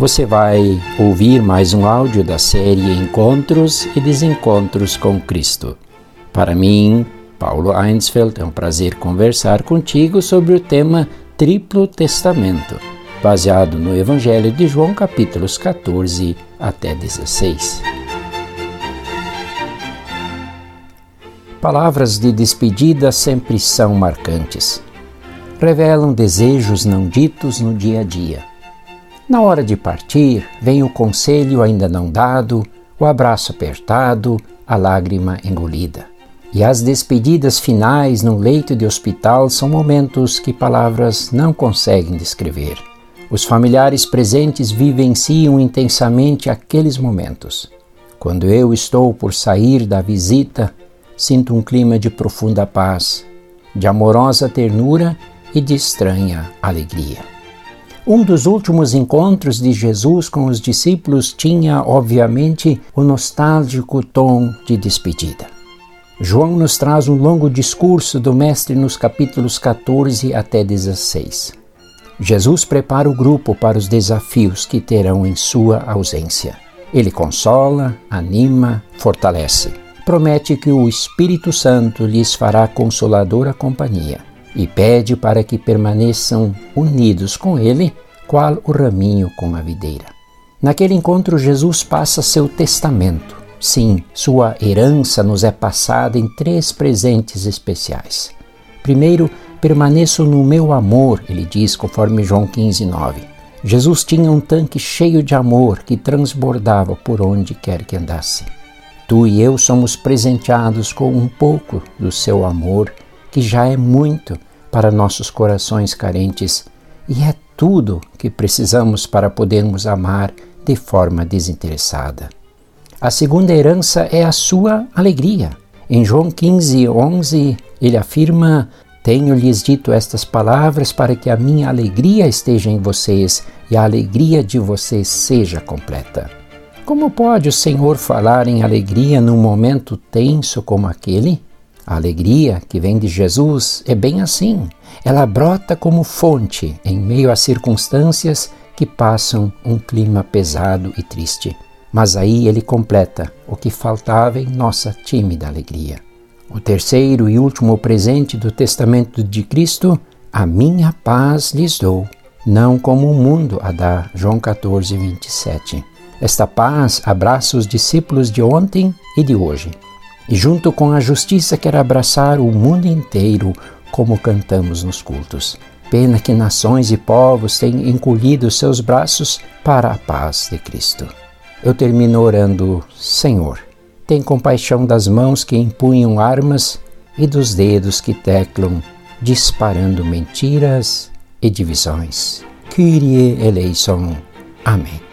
Você vai ouvir mais um áudio da série Encontros e Desencontros com Cristo. Para mim, Paulo Einsfeld, é um prazer conversar contigo sobre o tema Triplo Testamento, baseado no Evangelho de João, capítulos 14 até 16. Palavras de despedida sempre são marcantes. Revelam desejos não ditos no dia a dia na hora de partir, vem o conselho ainda não dado, o abraço apertado, a lágrima engolida. E as despedidas finais num leito de hospital são momentos que palavras não conseguem descrever. Os familiares presentes vivenciam intensamente aqueles momentos. Quando eu estou por sair da visita, sinto um clima de profunda paz, de amorosa ternura e de estranha alegria. Um dos últimos encontros de Jesus com os discípulos tinha, obviamente, o nostálgico tom de despedida. João nos traz um longo discurso do Mestre nos capítulos 14 até 16. Jesus prepara o grupo para os desafios que terão em sua ausência. Ele consola, anima, fortalece. Promete que o Espírito Santo lhes fará consoladora companhia e pede para que permaneçam unidos com ele, qual o raminho com a videira. Naquele encontro, Jesus passa seu testamento. Sim, sua herança nos é passada em três presentes especiais. Primeiro, permaneço no meu amor, ele diz, conforme João 15, 9. Jesus tinha um tanque cheio de amor que transbordava por onde quer que andasse. Tu e eu somos presenteados com um pouco do seu amor que já é muito para nossos corações carentes e é tudo que precisamos para podermos amar de forma desinteressada. A segunda herança é a sua alegria. Em João 15, 11, ele afirma: Tenho-lhes dito estas palavras para que a minha alegria esteja em vocês e a alegria de vocês seja completa. Como pode o Senhor falar em alegria num momento tenso como aquele? A alegria que vem de Jesus é bem assim. Ela brota como fonte em meio a circunstâncias que passam um clima pesado e triste. Mas aí ele completa o que faltava em nossa tímida alegria. O terceiro e último presente do testamento de Cristo, a minha paz lhes dou, não como o mundo a dá. João 14, 27. Esta paz abraça os discípulos de ontem e de hoje e, junto com a justiça, quer abraçar o mundo inteiro, como cantamos nos cultos. Pena que nações e povos têm encolhido seus braços para a paz de Cristo. Eu termino orando, Senhor, tem compaixão das mãos que empunham armas e dos dedos que teclam, disparando mentiras e divisões. Kyrie eleison. Amém.